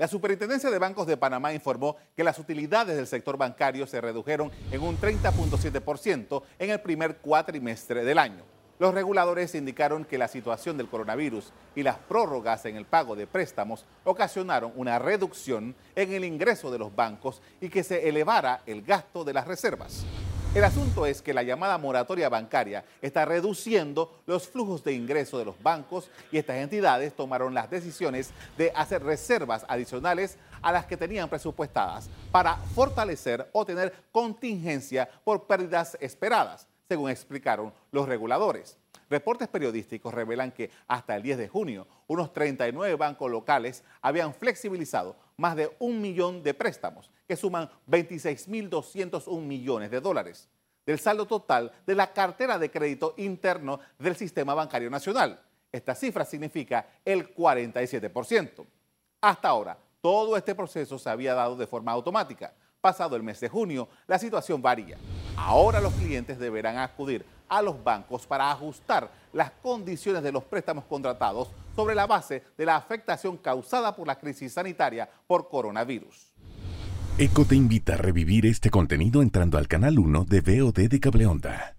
La Superintendencia de Bancos de Panamá informó que las utilidades del sector bancario se redujeron en un 30.7% en el primer cuatrimestre del año. Los reguladores indicaron que la situación del coronavirus y las prórrogas en el pago de préstamos ocasionaron una reducción en el ingreso de los bancos y que se elevara el gasto de las reservas. El asunto es que la llamada moratoria bancaria está reduciendo los flujos de ingreso de los bancos y estas entidades tomaron las decisiones de hacer reservas adicionales a las que tenían presupuestadas para fortalecer o tener contingencia por pérdidas esperadas, según explicaron los reguladores. Reportes periodísticos revelan que hasta el 10 de junio, unos 39 bancos locales habían flexibilizado más de un millón de préstamos, que suman 26.201 millones de dólares del saldo total de la cartera de crédito interno del sistema bancario nacional. Esta cifra significa el 47%. Hasta ahora, todo este proceso se había dado de forma automática. Pasado el mes de junio, la situación varía. Ahora los clientes deberán acudir a los bancos para ajustar las condiciones de los préstamos contratados sobre la base de la afectación causada por la crisis sanitaria por coronavirus. ECO te invita a revivir este contenido entrando al canal 1 de VOD de Cableonda.